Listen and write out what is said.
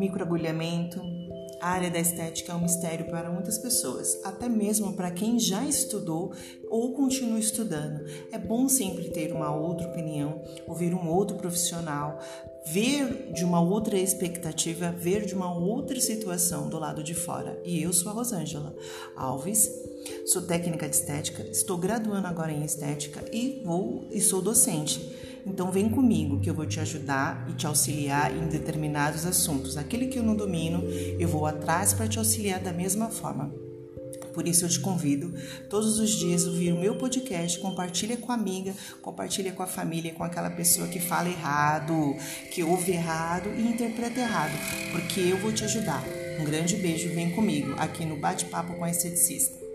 microagulhamento. A área da estética é um mistério para muitas pessoas, até mesmo para quem já estudou ou continua estudando. É bom sempre ter uma outra opinião, ouvir um outro profissional, ver de uma outra expectativa, ver de uma outra situação do lado de fora. E eu sou a Rosângela Alves, sou técnica de estética, estou graduando agora em estética e vou e sou docente. Então vem comigo que eu vou te ajudar e te auxiliar em determinados assuntos. Aquele que eu não domino, eu vou atrás para te auxiliar da mesma forma. Por isso eu te convido todos os dias a ouvir o meu podcast, compartilha com a amiga, compartilha com a família, com aquela pessoa que fala errado, que ouve errado e interpreta errado, porque eu vou te ajudar. Um grande beijo, vem comigo aqui no Bate-Papo com a Esteticista.